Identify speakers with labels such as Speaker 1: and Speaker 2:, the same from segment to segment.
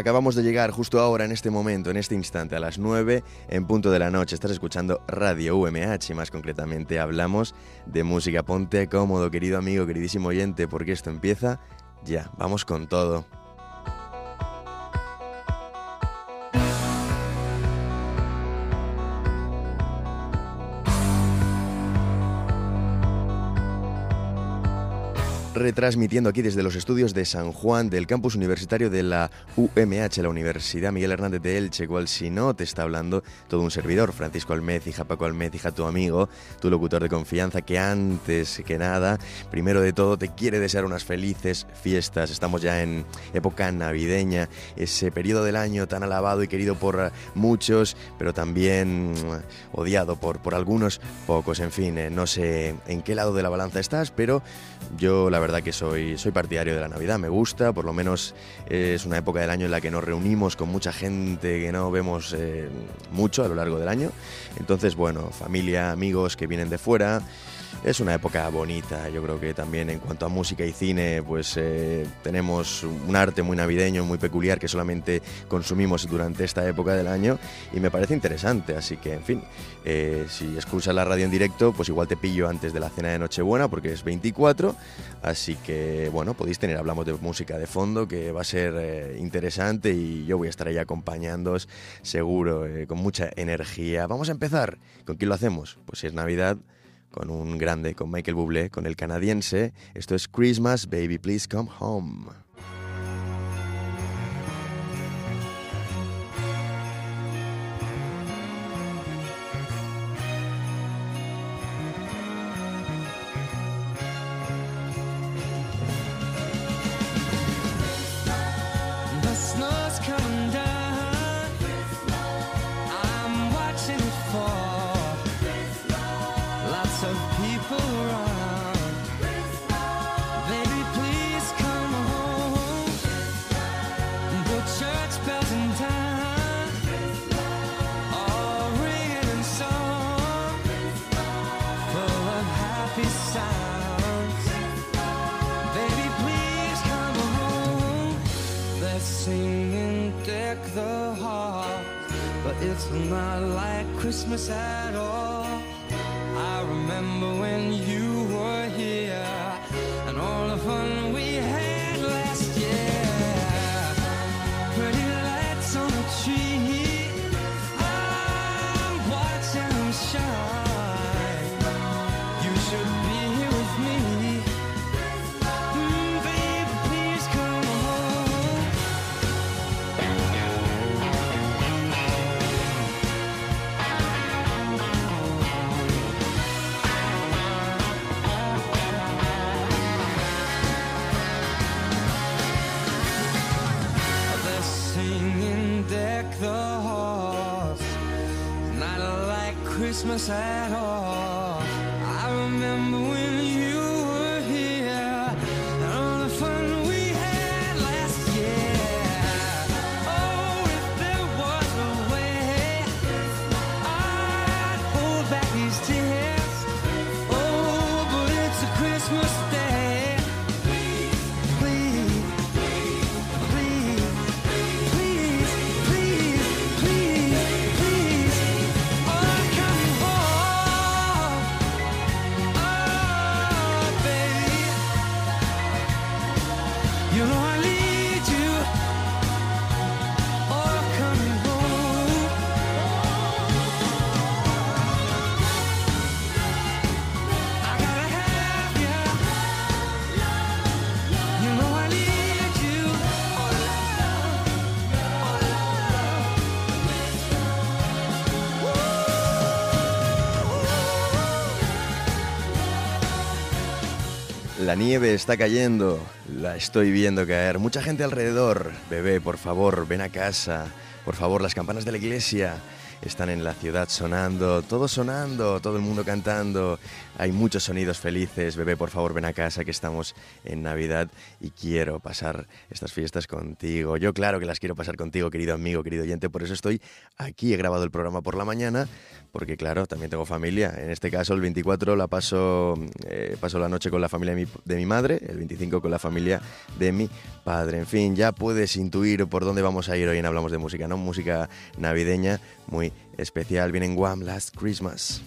Speaker 1: Acabamos de llegar justo ahora, en este momento, en este instante, a las 9 en punto de la noche. Estás escuchando Radio UMH y más concretamente hablamos de música. Ponte cómodo, querido amigo, queridísimo oyente, porque esto empieza ya. Vamos con todo. Retransmitiendo aquí desde los estudios de San Juan del campus universitario de la UMH, la Universidad Miguel Hernández de Elche, cual si no te está hablando todo un servidor, Francisco Almez, hija Paco Almez, hija tu amigo, tu locutor de confianza, que antes que nada, primero de todo, te quiere desear unas felices fiestas. Estamos ya en época navideña, ese periodo del año tan alabado y querido por muchos, pero también odiado por, por algunos pocos. En fin, eh, no sé en qué lado de la balanza estás, pero yo la verdad que soy, soy partidario de la Navidad, me gusta, por lo menos es una época del año en la que nos reunimos con mucha gente que no vemos eh, mucho a lo largo del año. Entonces, bueno, familia, amigos que vienen de fuera. Es una época bonita, yo creo que también en cuanto a música y cine, pues eh, tenemos un arte muy navideño, muy peculiar que solamente consumimos durante esta época del año y me parece interesante, así que en fin, eh, si escuchas la radio en directo, pues igual te pillo antes de la cena de Nochebuena porque es 24, así que bueno, podéis tener, hablamos de música de fondo que va a ser eh, interesante y yo voy a estar ahí acompañándoos seguro, con mucha energía. Vamos a empezar, ¿con quién lo hacemos? Pues si es Navidad con un grande, con Michael Bublé, con el canadiense. Esto es Christmas, Baby Please Come Home.
Speaker 2: Christmas
Speaker 1: La nieve está cayendo, la estoy viendo caer. Mucha gente alrededor. Bebé, por favor, ven a casa. Por favor, las campanas de la iglesia
Speaker 3: están en la ciudad sonando, todo sonando, todo el mundo cantando. Hay muchos sonidos felices. Bebé, por favor, ven a casa que estamos en Navidad y quiero pasar estas fiestas contigo. Yo claro que las quiero pasar contigo, querido amigo, querido oyente. Por eso estoy aquí. He grabado el programa por la mañana porque claro, también tengo familia. En este caso, el 24 la paso, eh, la noche con la familia de mi, de mi madre, el 25 con la familia de mi padre. En fin, ya puedes intuir por dónde vamos a ir hoy en Hablamos de Música, ¿no? Música navideña muy especial vienen One Last Christmas.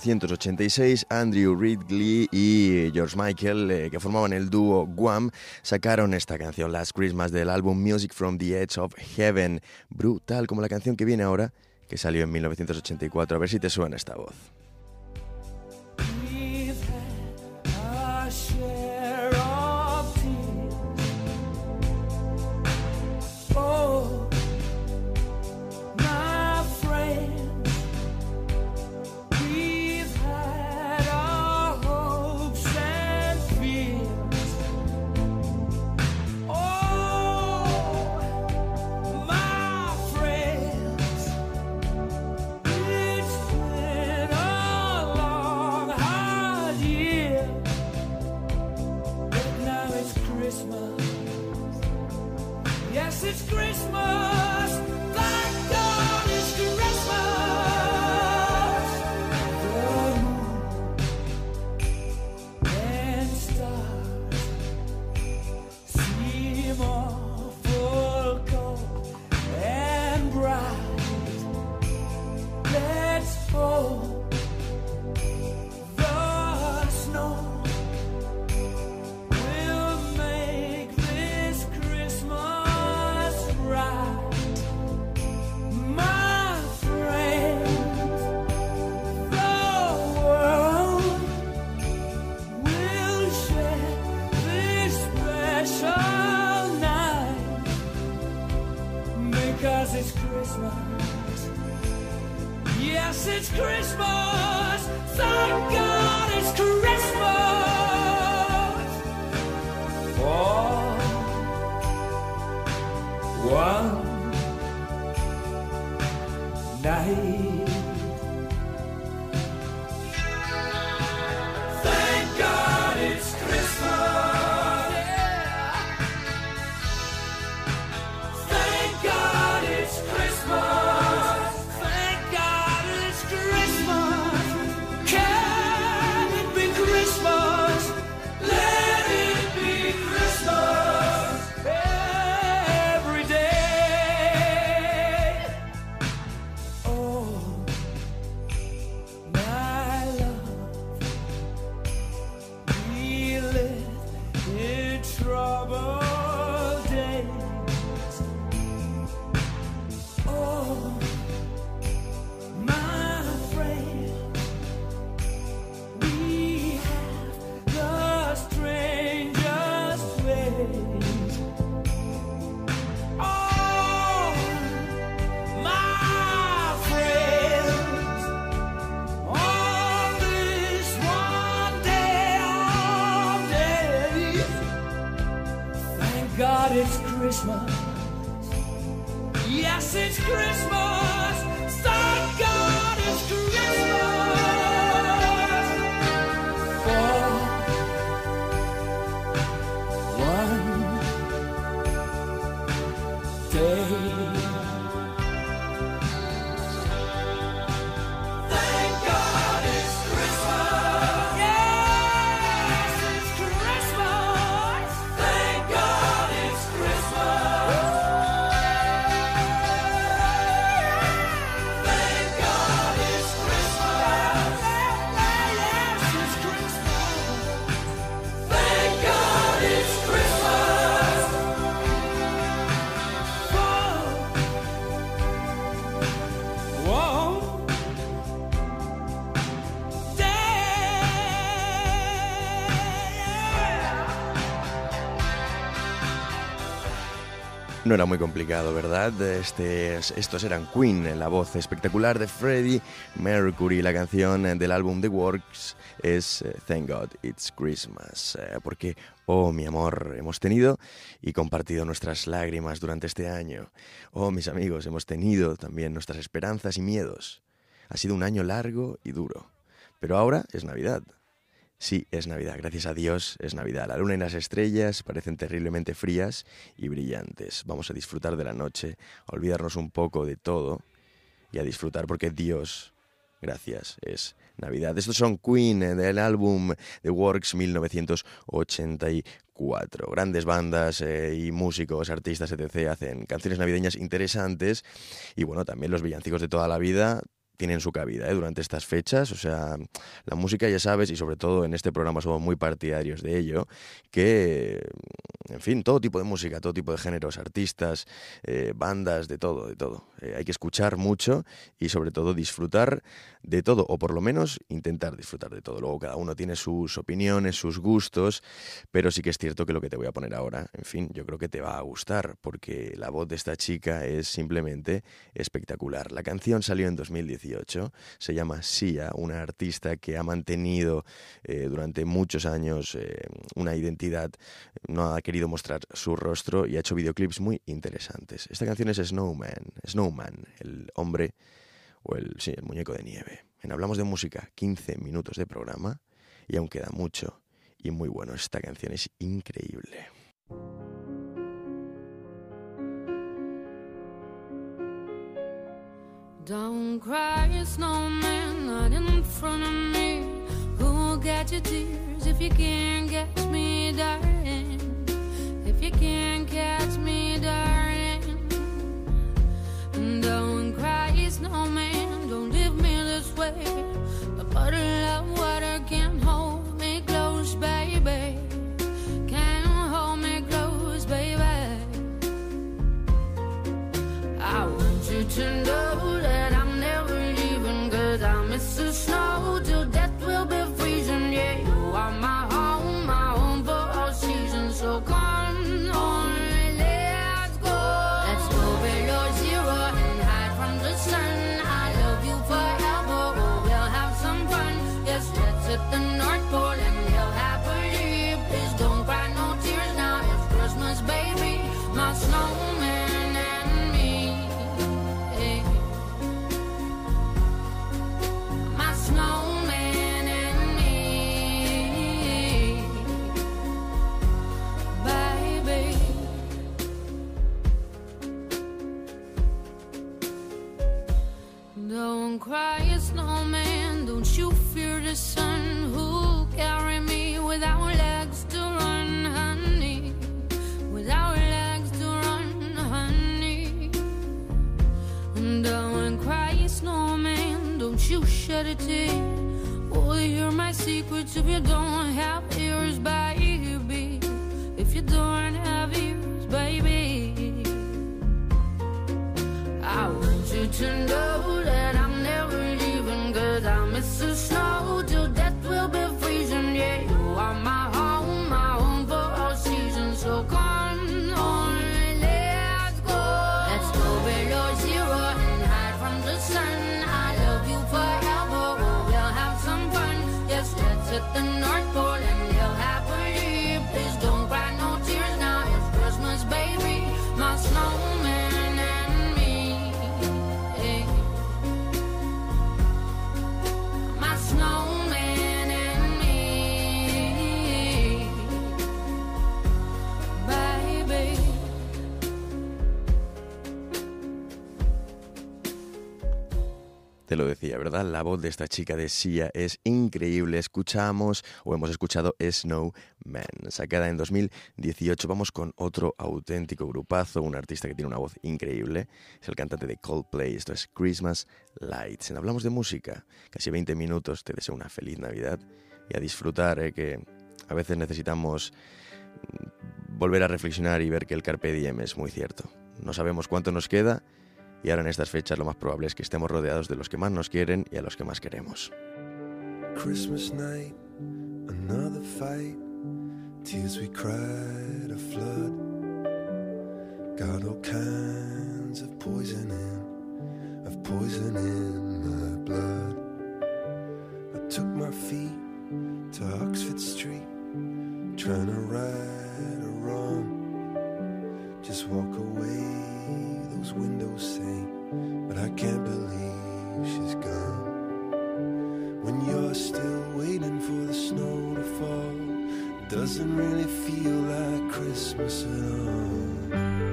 Speaker 3: 1986, Andrew Ridley y eh, George Michael, eh, que formaban el dúo Guam, sacaron esta canción, Last Christmas, del álbum Music from the Edge of Heaven. Brutal como la canción que viene ahora, que salió en 1984. A ver si te suena esta voz.
Speaker 1: No era muy complicado, ¿verdad? Este, estos eran Queen, la voz espectacular de Freddie Mercury. La canción del álbum The Works es eh, Thank God It's Christmas. eh, Porque, oh mi amor, hemos tenido y compartido nuestras lágrimas durante este año. Oh mis amigos, hemos tenido también nuestras esperanzas y miedos. Ha sido un año largo y duro. Pero ahora es Navidad. Sí, es Navidad, gracias a Dios es Navidad. La luna y las estrellas parecen terriblemente frías y brillantes. Vamos a disfrutar de la noche, olvidarnos un poco de todo y a disfrutar porque Dios, gracias, es Navidad. Estos son Queen eh, del álbum The Works 1984. Grandes bandas eh, y músicos, artistas, etc. hacen canciones navideñas interesantes y bueno, también los villancicos de toda la vida tienen su cabida ¿eh? durante estas fechas. O sea, la música ya sabes, y sobre todo en este programa somos muy partidarios de ello, que, en fin, todo tipo de música, todo tipo de géneros, artistas, eh, bandas, de todo, de todo. Eh, hay que escuchar mucho y sobre todo disfrutar de todo, o por lo menos intentar disfrutar de todo. Luego cada uno tiene sus opiniones, sus gustos, pero sí que es cierto que lo que te voy a poner ahora, en fin, yo creo que te va a gustar, porque la voz de esta chica es simplemente espectacular. La canción salió en 2018 se llama Sia, una artista que ha mantenido eh, durante muchos años eh, una identidad, no ha querido mostrar su rostro y ha hecho videoclips muy interesantes. Esta canción es Snowman, Snowman, Snowman, el hombre o el, sí, el muñeco de nieve. En Hablamos de Música, 15 minutos de programa y aún queda mucho. Y muy bueno, esta canción es increíble.
Speaker 4: Don't cry, snowman, not in front of me. Who'll get your tears if you can't catch me, darling? If you can't catch me. You a tear. Oh, hear my secrets if you don't have ears, baby. If you don't have ears, baby. I want you to know
Speaker 1: ¿verdad? La voz de esta chica de Sia es increíble. Escuchamos o hemos escuchado Snowman, sacada en 2018. Vamos con otro auténtico grupazo, un artista que tiene una voz increíble. Es el cantante de Coldplay. Esto es Christmas Lights. En Hablamos de música, casi 20 minutos. Te deseo una feliz Navidad y a disfrutar, ¿eh? que a veces necesitamos mm, volver a reflexionar y ver que el Carpe Diem es muy cierto. No sabemos cuánto nos queda y ahora en estas fechas lo más probable es que estemos rodeados de los que más nos quieren y a los que más queremos.
Speaker 5: Christmas night, another fight. Tears we cried, a flood. Got all kinds of poison in, of poison in my blood. I took my feet to Oxford Street, trying to right a wrong. Just walk away, those windows say, but I can't believe she's gone. When you're still waiting for the snow to fall, doesn't really feel like Christmas at all.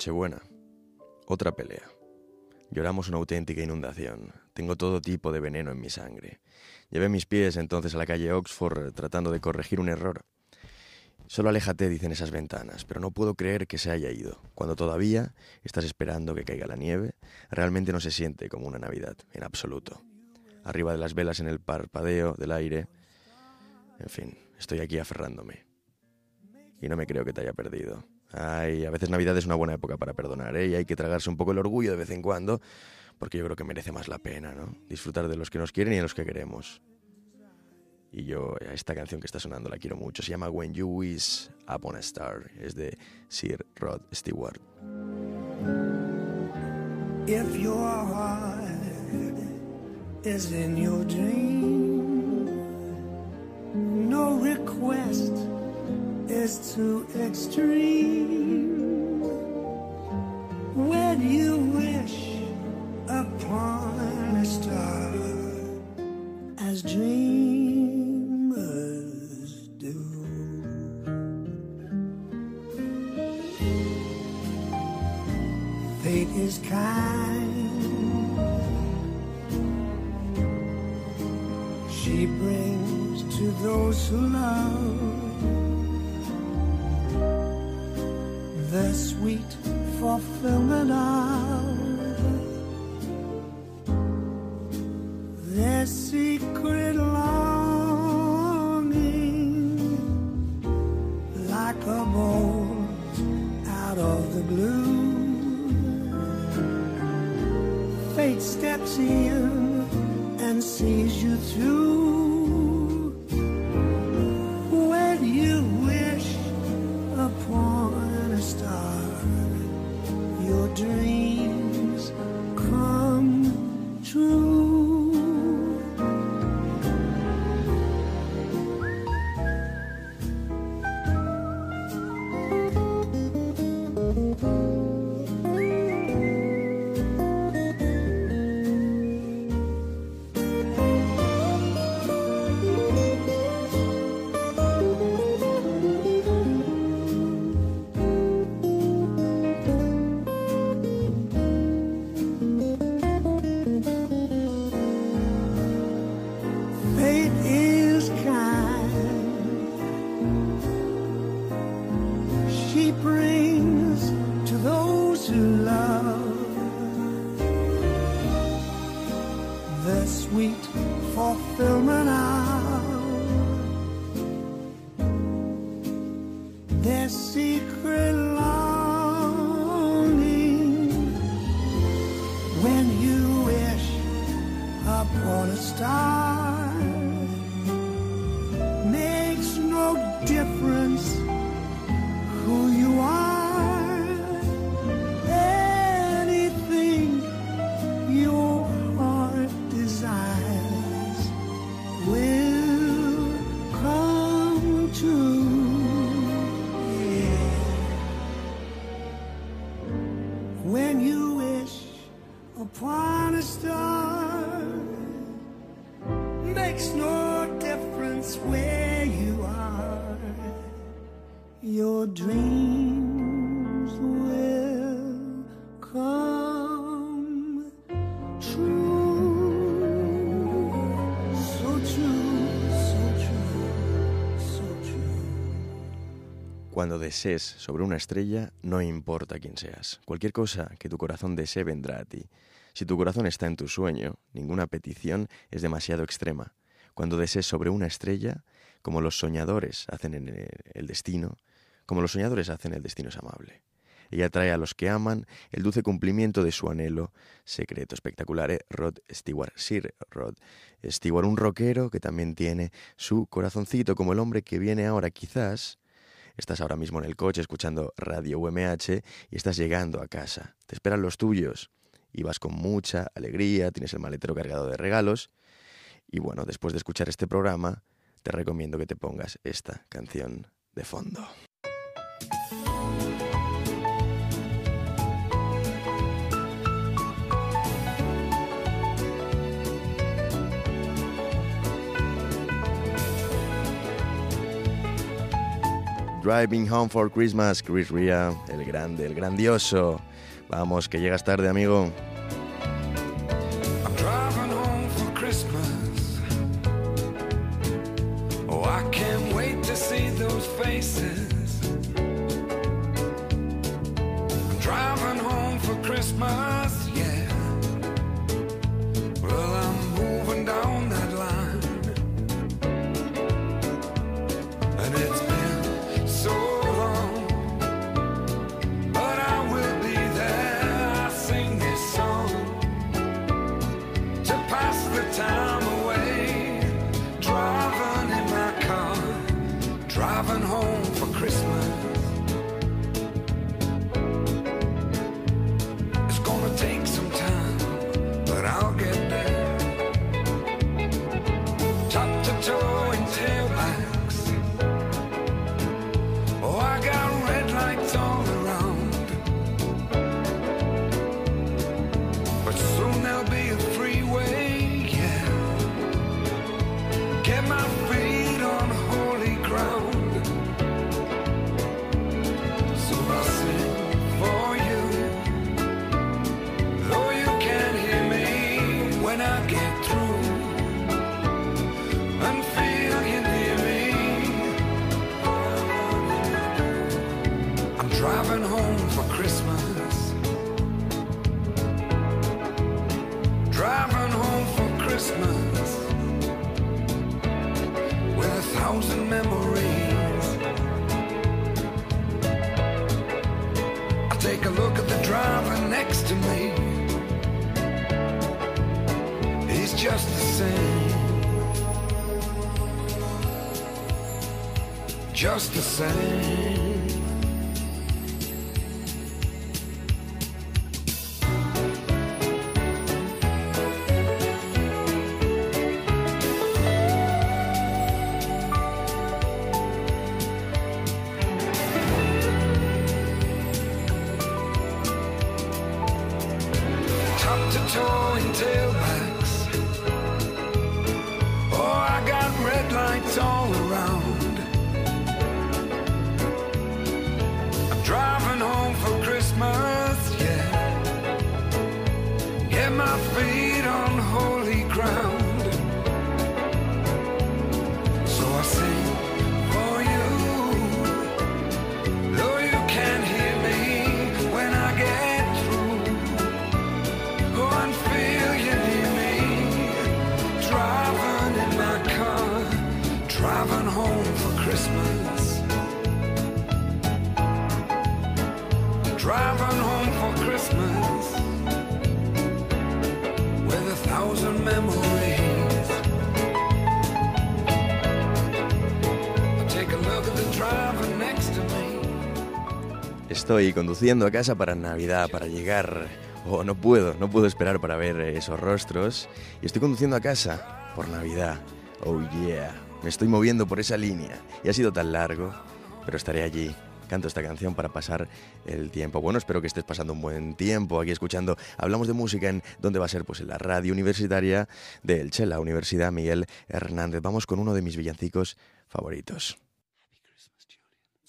Speaker 1: Nochebuena. Otra pelea. Lloramos una auténtica inundación. Tengo todo tipo de veneno en mi sangre. Llevé mis pies entonces a la calle Oxford tratando de corregir un error. Solo aléjate, dicen esas ventanas, pero no puedo creer que se haya ido. Cuando todavía estás esperando que caiga la nieve, realmente no se siente como una Navidad, en absoluto. Arriba de las velas en el parpadeo del aire. En fin, estoy aquí aferrándome. Y no me creo que te haya perdido. Ay, a veces Navidad es una buena época para perdonar, ¿eh? Y hay que tragarse un poco el orgullo de vez en cuando, porque yo creo que merece más la pena, ¿no? Disfrutar de los que nos quieren y de los que queremos. Y yo, a esta canción que está sonando la quiero mucho. Se llama When You Wish Upon a Star. Es de Sir Rod Stewart.
Speaker 6: If your heart is in your dream, no request is too extreme. When you wish upon a star, as dreamers the sweet fulfillment of
Speaker 1: Cuando desees sobre una estrella, no importa quién seas. Cualquier cosa que tu corazón desee vendrá a ti. Si tu corazón está en tu sueño, ninguna petición es demasiado extrema. Cuando desees sobre una estrella, como los soñadores hacen en el- destino, como los soñadores hacen el destino es amable. Ella trae a los que aman el dulce cumplimiento de su anhelo secreto espectacular. ¿eh? Rod Stewart, Sir Rod Stewart, un rockero que también tiene su corazoncito como el hombre que viene ahora quizás Estás ahora mismo en el coche escuchando Radio UMH y estás llegando a casa. Te esperan los tuyos y vas con mucha alegría, tienes el maletero cargado de regalos. Y bueno, después de escuchar este programa, te recomiendo que te pongas esta canción de fondo. Driving Home for Christmas, Chris Ria, el grande, el grandioso. Vamos, que llegas tarde, amigo.
Speaker 7: just the same.
Speaker 1: conduciendo a casa para Navidad, para llegar. Oh, no puedo, no puedo esperar para ver esos rostros. Y estoy conduciendo a casa por Navidad. Oh yeah, me estoy moviendo por esa línea. Y ha sido tan largo, pero estaré allí. Canto esta canción para pasar el tiempo. Bueno, espero que estés pasando un buen tiempo aquí escuchando. Hablamos de música en donde va a ser pues en la radio universitaria de Elche, la Universidad Miguel Hernández. Vamos con uno de mis villancicos favoritos.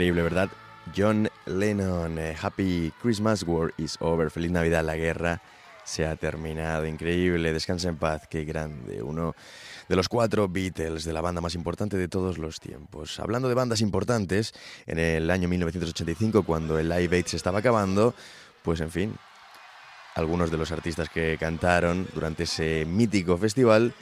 Speaker 1: Increíble, ¿verdad? John Lennon, eh, Happy Christmas, War is over. Feliz Navidad, la guerra se ha terminado. Increíble, descansa en paz, qué grande. Uno de los cuatro Beatles, de la banda más importante de todos los tiempos. Hablando de bandas importantes, en el año 1985, cuando el Live Aid se estaba acabando, pues en fin, algunos de los artistas que cantaron durante ese mítico festival,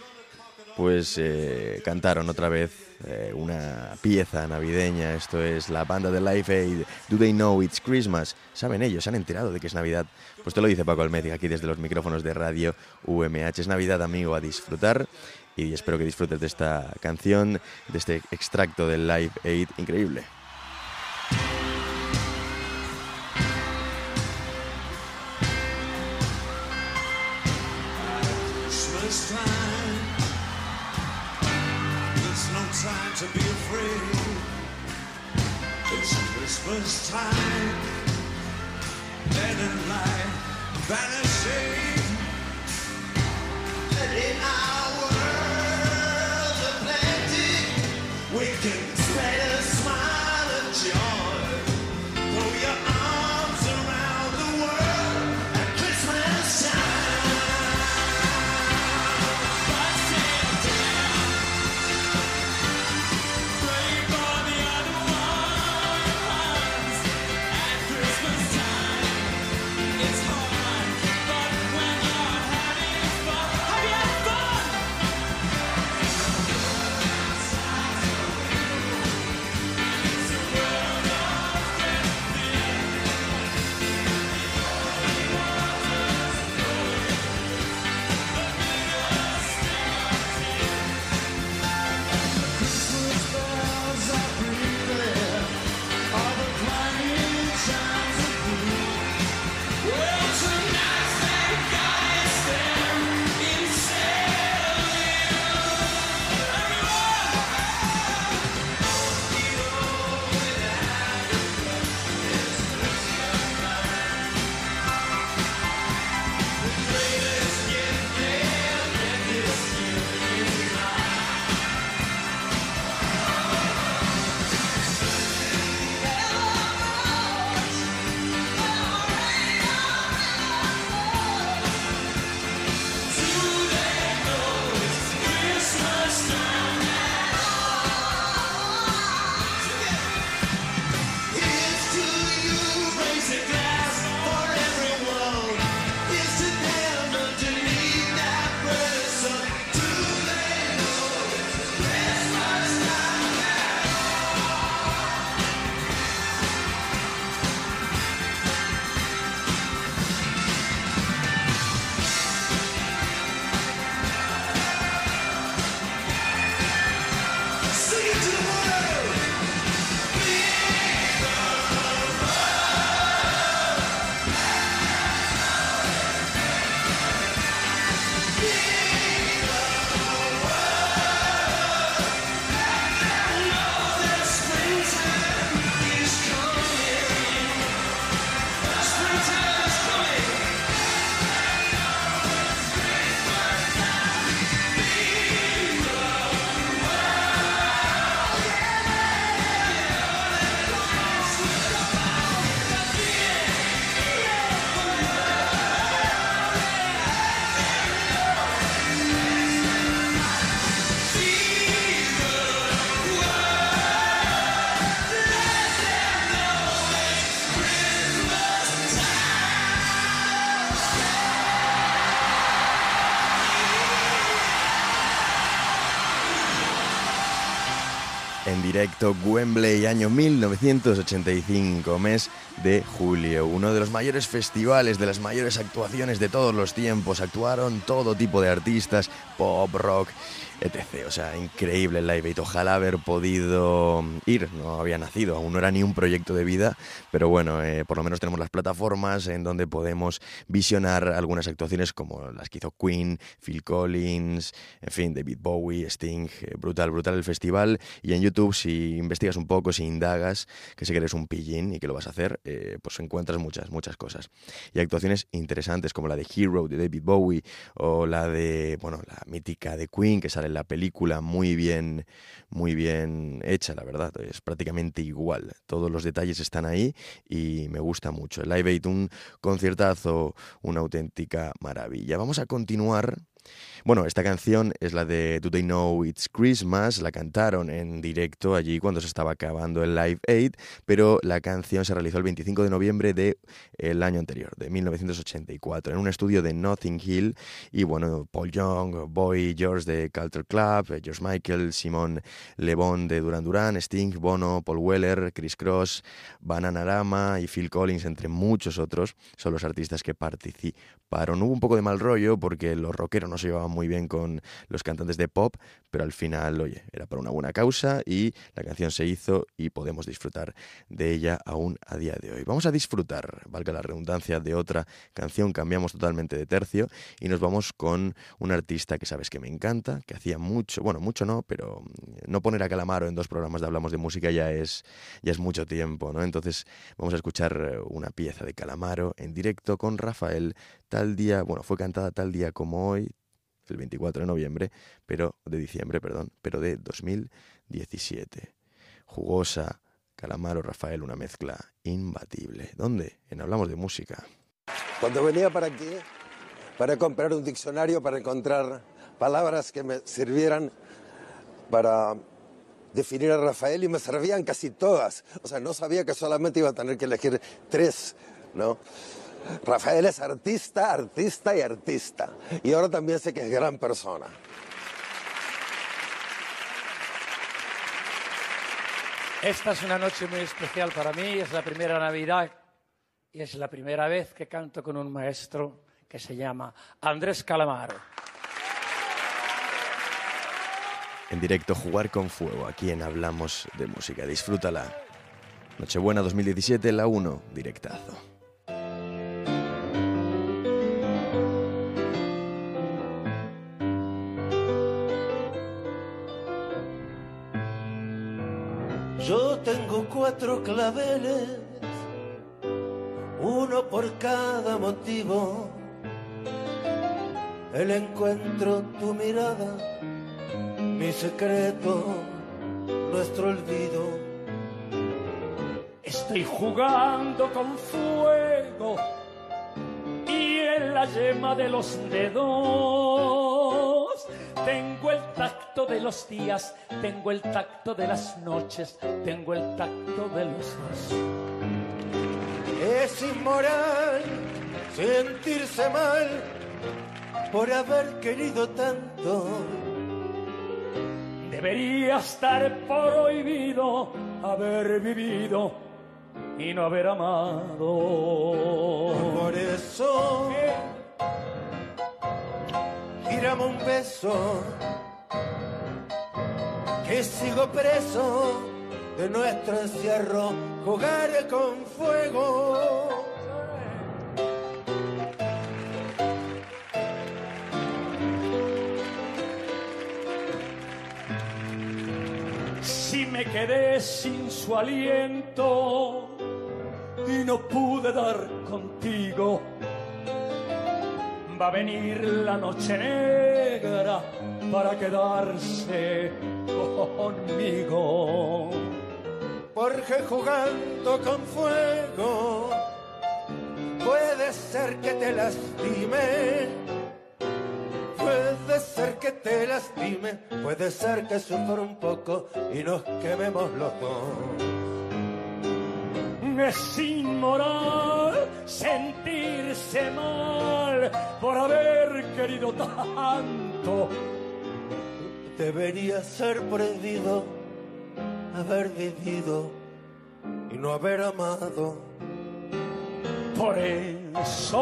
Speaker 1: pues eh, cantaron otra vez eh, una pieza navideña. Esto es la banda de Live Aid. Do they know it's Christmas? ¿Saben ellos? ¿Se han enterado de que es Navidad? Pues te lo dice Paco Almeida aquí desde los micrófonos de radio UMH. Es Navidad, amigo, a disfrutar. Y espero que disfrutes de esta canción, de este extracto del Live Aid increíble. Banner. Directo, Wembley, año 1985, mes de julio. Uno de los mayores festivales, de las mayores actuaciones de todos los tiempos. Actuaron todo tipo de artistas, pop, rock, etc. O sea, increíble el Live Aid. Ojalá haber podido ir. No había nacido, aún no era ni un proyecto de vida. Pero bueno, eh, por lo menos tenemos las plataformas en donde podemos visionar algunas actuaciones como las que hizo Queen, Phil Collins, en fin, David Bowie, Sting. eh, brutal, brutal el festival. Y en YouTube YouTube, si investigas un poco, si indagas, que sé que eres un pillín y que lo vas a hacer, eh, pues encuentras muchas, muchas cosas. Y actuaciones interesantes como la de Hero de David Bowie o la de, bueno, la mítica de Queen que sale en la película muy bien, muy bien hecha, la verdad. Es prácticamente igual. Todos los detalles están ahí y me gusta mucho. El Live Aid, un conciertazo, una auténtica maravilla. Vamos a continuar bueno, esta canción es la de Do They Know It's Christmas, la cantaron en directo allí cuando se estaba acabando el Live Aid, pero la canción se realizó el 25 de noviembre del año anterior, de 1984, en un estudio de Notting Hill, y bueno, Paul Young, Boy George de Culture Club, George Michael, Simon Le Bon de Duran Duran, Sting, Bono, Paul Weller, Chris Cross, Bananarama y Phil Collins, entre muchos otros, son los artistas que participaron. Hubo un poco de mal rollo porque los rockeros no se llevaban muy bien con los cantantes de pop, pero al final, oye, era por una buena causa y la canción se hizo y podemos disfrutar de ella aún a día de hoy. Vamos a disfrutar, valga la redundancia, de otra canción, cambiamos totalmente de tercio y nos vamos con un artista que sabes que me encanta, que hacía mucho, bueno, mucho no, pero no poner a Calamaro en dos programas de Hablamos de Música ya es, ya es mucho tiempo, ¿no? Entonces vamos a escuchar eh, una pieza de Calamaro en directo con Rafael tal día, bueno, fue cantada tal día como hoy, el 24 de noviembre, pero de diciembre, perdón, pero de 2017. Jugosa, Calamaro, Rafael, una mezcla imbatible. ¿Dónde? En Hablamos de Música.
Speaker 8: Cuando venía para aquí, para comprar un diccionario, para encontrar palabras que me sirvieran para definir a Rafael y me servían casi todas. O sea, no sabía que solamente iba a tener que elegir tres, ¿no? Rafael es artista, artista y artista. Y ahora también sé que es gran persona.
Speaker 9: Esta es una noche muy especial para mí, es la primera Navidad y es la primera vez que canto con un maestro que se llama Andrés Calamaro.
Speaker 1: En directo, Jugar con Fuego, aquí en Hablamos de Música. Disfrútala. Nochebuena 2017, la 1, directazo.
Speaker 10: Cuatro claveles, uno por cada motivo. El encuentro, tu mirada, mi secreto, nuestro olvido.
Speaker 9: Estoy jugando con fuego y en la yema de los dedos tengo el tacto de los días, tengo el tacto de las noches, tengo el tacto de los dos.
Speaker 10: Es inmoral sentirse mal por haber querido tanto.
Speaker 9: Debería estar prohibido haber vivido y no haber amado.
Speaker 10: Por eso, tirame un beso, que sigo preso de nuestro encierro, jugar con fuego.
Speaker 9: Si me quedé sin su aliento y no pude dar contigo, va a venir la noche negra para quedarse conmigo.
Speaker 10: Porque jugando con fuego puede ser que te lastime. Puede ser que te lastime, puede ser que sufra un poco y nos quememos los dos.
Speaker 9: Es inmoral sentirse mal por haber querido tanto.
Speaker 10: Debería ser prohibido haber vivido y no haber amado.
Speaker 9: Por eso,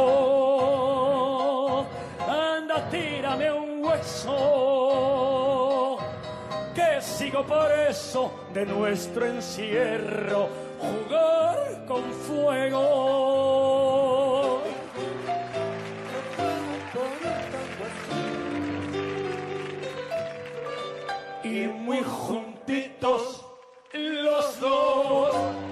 Speaker 9: anda, tírame un hueso. Que sigo por eso de nuestro encierro, jugar con fuego. Y muy juntitos los dos.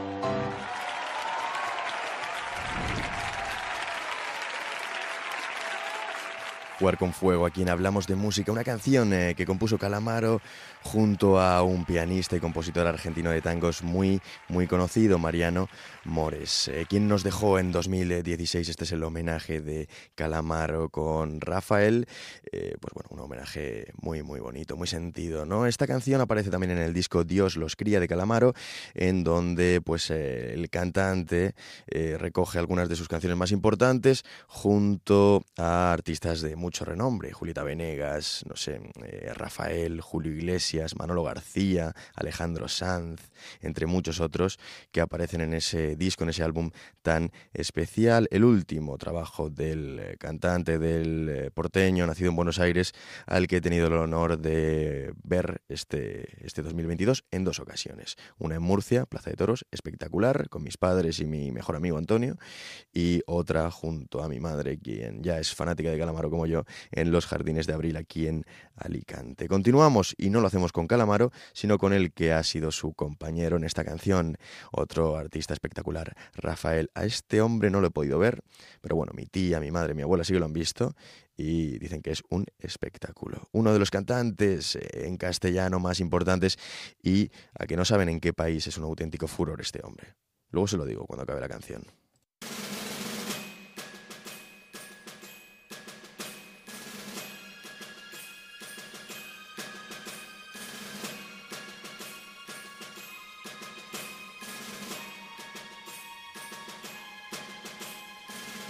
Speaker 1: Con Fuego, a quien hablamos de música, una canción eh, que compuso Calamaro junto a un pianista y compositor argentino de tangos muy, muy conocido, Mariano Mores, eh, quien nos dejó en 2016. Este es el homenaje de Calamaro con Rafael. Eh, pues bueno, un homenaje muy, muy bonito, muy sentido, ¿no? Esta canción aparece también en el disco Dios los cría de Calamaro, en donde pues el cantante recoge algunas de sus canciones más importantes junto a artistas de mucho renombre, Julieta Venegas, no sé, eh, Rafael, Julio Iglesias, Manolo García, Alejandro Sanz, entre muchos otros que aparecen en ese disco, en ese álbum tan especial. El último trabajo del eh, cantante del eh, porteño, nacido en Buenos Aires, al que he tenido el honor de ver este, este 2022 en dos ocasiones. Una en Murcia, Plaza de Toros, espectacular, con mis padres y mi mejor amigo Antonio, y otra junto a mi madre, quien ya es fanática de Calamaro como yo, en los Jardines de Abril, aquí en Alicante. Continuamos y no lo hacemos con Calamaro, sino con el que ha sido su compañero en esta canción, otro artista espectacular, Rafael. A este hombre no lo he podido ver, pero bueno, mi tía, mi madre, mi abuela sí que lo han visto y dicen que es un espectáculo. Uno de los cantantes en castellano más importantes y a que no saben en qué país es un auténtico furor este hombre. Luego se lo digo cuando acabe la canción.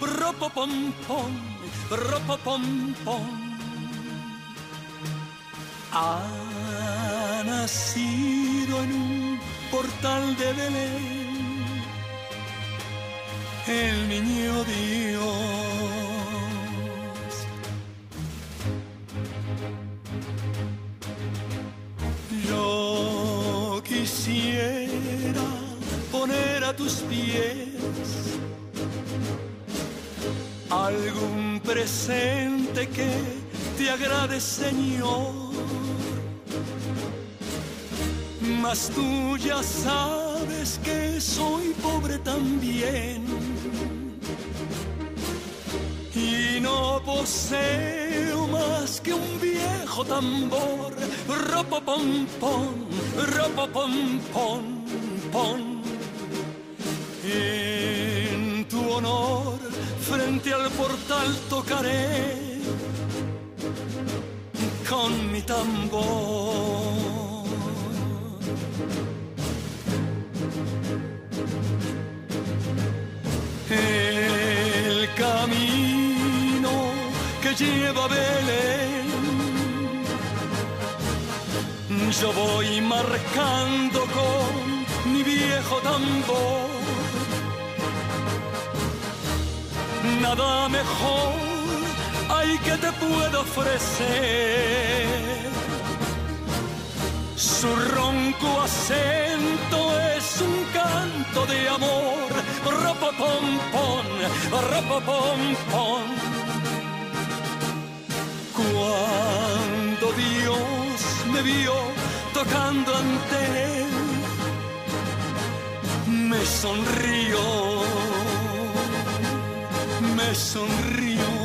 Speaker 11: Ropopom pom, ropopom pom. Ha nacido en un portal de Belén el niño Dios. Yo quisiera poner a tus pies presente que te agrade, Señor. Mas tú ya sabes que soy pobre también y no poseo más que un viejo tambor. Ropopom pom, ropopom pom, pom. En tu honor frente al portal tocaré con mi tambor. El camino que lleva a Belén, yo voy marcando con mi viejo tambor. Nada mejor hay que te puedo ofrecer. Su ronco acento es un canto de amor. Ropopom pom, ropopom pom. Cuando Dios me vio tocando ante él, me sonrió me sonrió.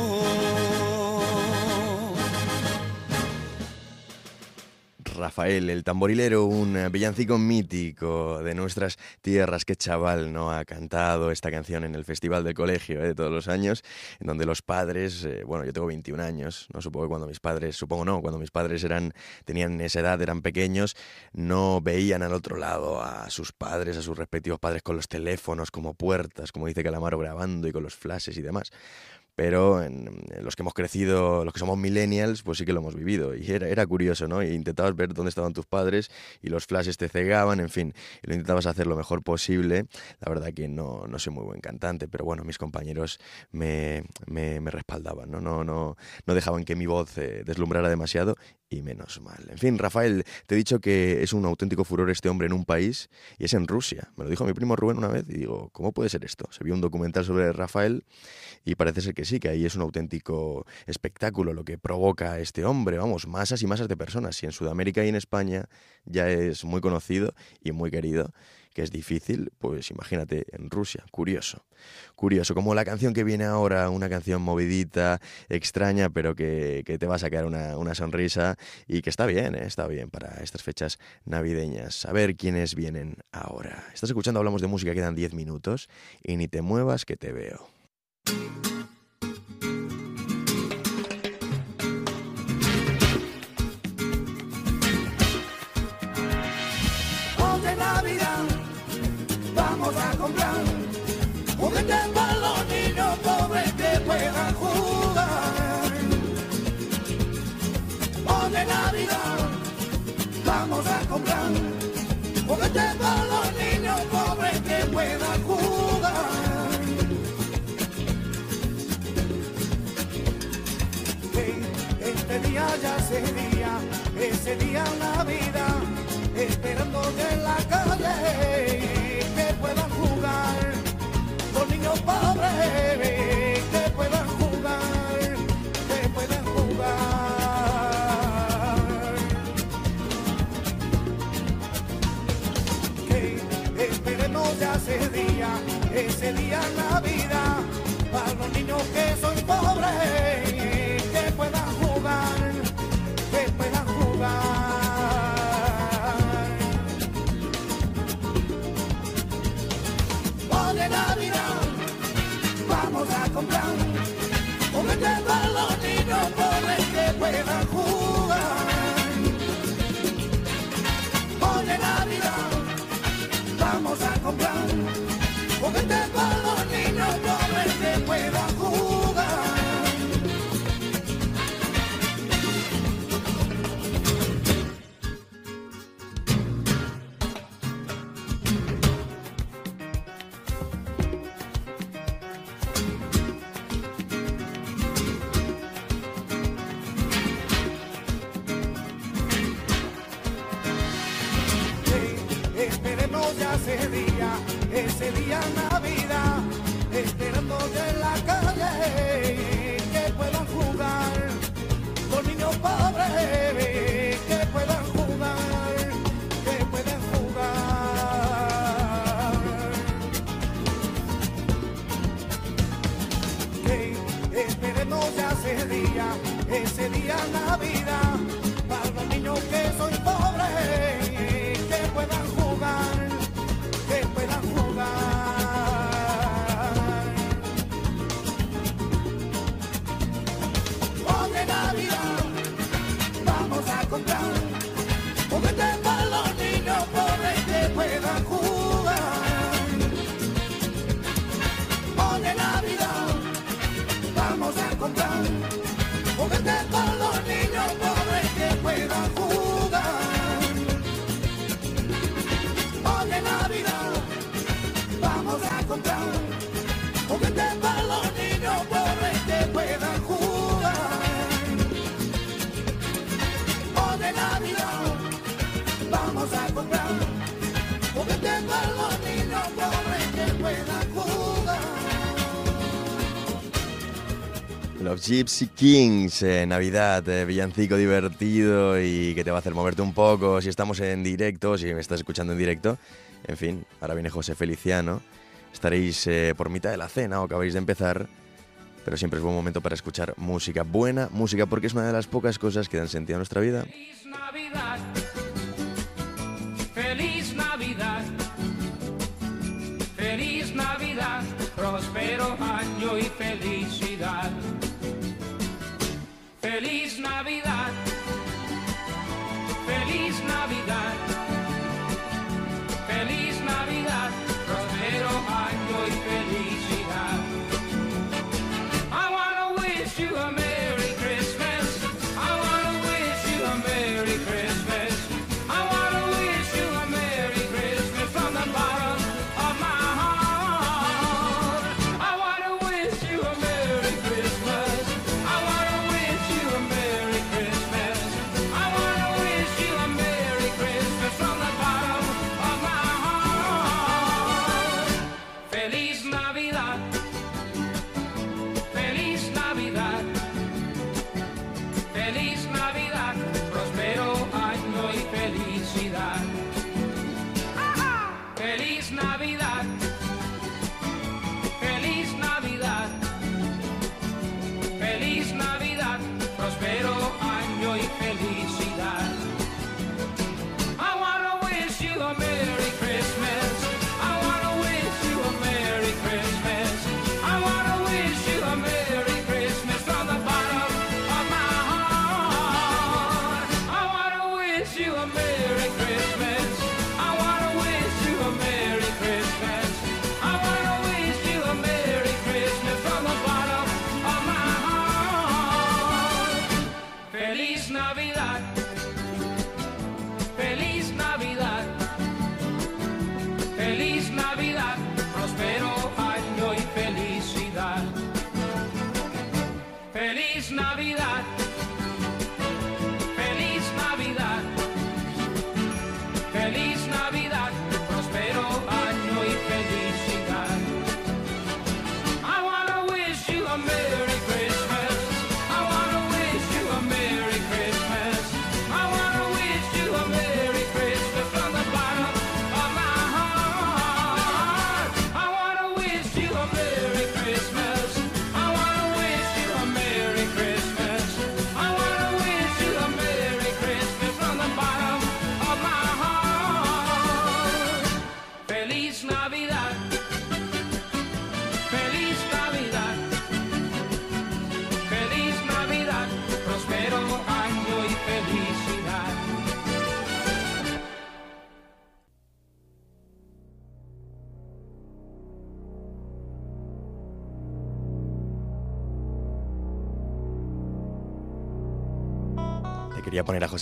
Speaker 1: Rafael, el tamborilero, un eh, villancico mítico de nuestras tierras. Qué chaval no ha cantado esta canción en el festival del colegio eh, de todos los años, en donde los padres, eh, bueno, yo tengo 21 años, no supongo que cuando mis padres, supongo no, cuando mis padres eran tenían esa edad, eran pequeños, no veían al otro lado a sus padres, a sus respectivos padres con los teléfonos como puertas, como dice Calamaro grabando y con los flashes y demás pero en, los que hemos crecido, los que somos millennials, pues sí que lo hemos vivido. Y era, era curioso, ¿no? Y intentabas ver dónde estaban tus padres y los flashes te cegaban, en fin, y lo intentabas hacer lo mejor posible. La verdad que no, no soy muy buen cantante, pero bueno, mis compañeros me, me, me respaldaban, ¿no? No, no, no dejaban que mi voz eh, deslumbrara demasiado y menos mal. En fin, Rafael, te he dicho que es un auténtico furor este hombre en un país y es en Rusia. Me lo dijo mi primo Rubén una vez y digo, ¿cómo puede ser esto? Se vio un documental sobre Rafael y parece ser que sí, que ahí es un auténtico espectáculo lo que provoca este hombre. Vamos, masas y masas de personas. Si en Sudamérica y en España ya es muy conocido y muy querido, que es difícil, pues imagínate en Rusia. Curioso. Curioso, como la canción que viene ahora, una canción movidita, extraña, pero que, que te va a sacar una, una sonrisa y que está bien, ¿eh? está bien para estas fechas navideñas. A ver quiénes vienen ahora. Estás escuchando, hablamos de música, quedan 10 minutos y ni te muevas que te veo.
Speaker 12: Día ya sería, ese día Navidad esperando que en la calle que puedan jugar los niños pobres que puedan jugar que puedan jugar. Esperemos ya ese día ese día Navidad para los niños que son pobres pobres ya ese día, ese día Navidad, esperando que en la calle que puedan jugar, los niños pobres Los
Speaker 1: Gypsy Kings, eh, Navidad, eh, villancico divertido y que te va a hacer moverte un poco si estamos en directo, si me estás escuchando en directo. En fin, ahora viene José Feliciano. Estaréis eh, por mitad de la cena o acabáis de empezar, pero siempre es buen momento para escuchar música, buena música, porque es una de las pocas cosas que dan sentido a nuestra vida.
Speaker 13: Feliz Navidad. Feliz Navidad. Feliz Navidad.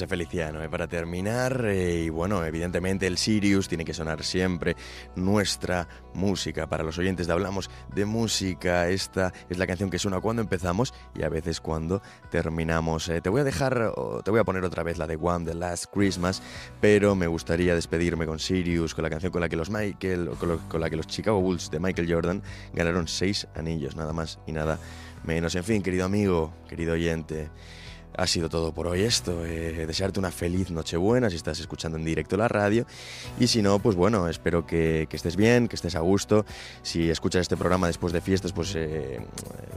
Speaker 3: Feliciano eh, para terminar eh, y bueno, evidentemente el Sirius tiene que sonar siempre nuestra música. Para los oyentes de Hablamos de Música, esta es la canción que suena cuando empezamos y a veces cuando terminamos. Eh, te voy a dejar, te voy a poner otra vez la de One, The Last Christmas, pero me gustaría despedirme con Sirius, con la canción con la que los Michael, con la que los Chicago Bulls de Michael Jordan ganaron seis anillos, nada más y nada menos. En fin, querido amigo, querido oyente. Ha sido todo por hoy esto. eh, desearte una feliz Nochebuena si estás escuchando en directo la radio. Y si no, pues bueno, espero que, estés bien, que estés a gusto. Si escuchas este programa después de fiestas, pues eh,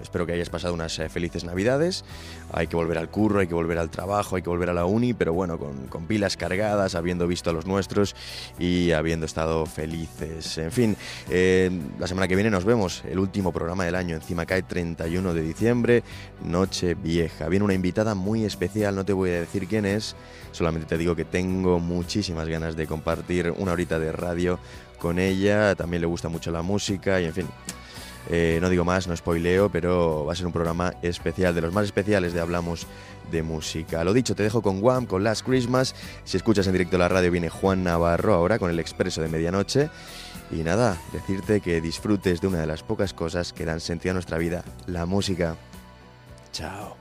Speaker 3: espero que hayas pasado unas eh, felices Navidades. Hay que volver al curro, hay que volver al trabajo, hay que volver a la uni, pero bueno, con, pilas cargadas, habiendo visto a los nuestros y habiendo estado felices. En fin, eh, la semana que viene nos vemos, el último programa del año. Encima cae 31 de diciembre, Noche Vieja. Viene una invitada muy especial, no te voy a decir quién es, solamente te digo que tengo muchísimas ganas de compartir una horita de radio con ella. También le gusta mucho la música y en fin. Eh, no digo más, no spoileo, pero va a ser un programa especial, de los más especiales de Hablamos de Música. Lo dicho, te dejo con Guam, con Last Christmas. Si escuchas en directo la radio, viene Juan Navarro ahora con el expreso de medianoche. Y nada, decirte que disfrutes de una de las pocas cosas que dan sentido a nuestra vida, la música. Chao.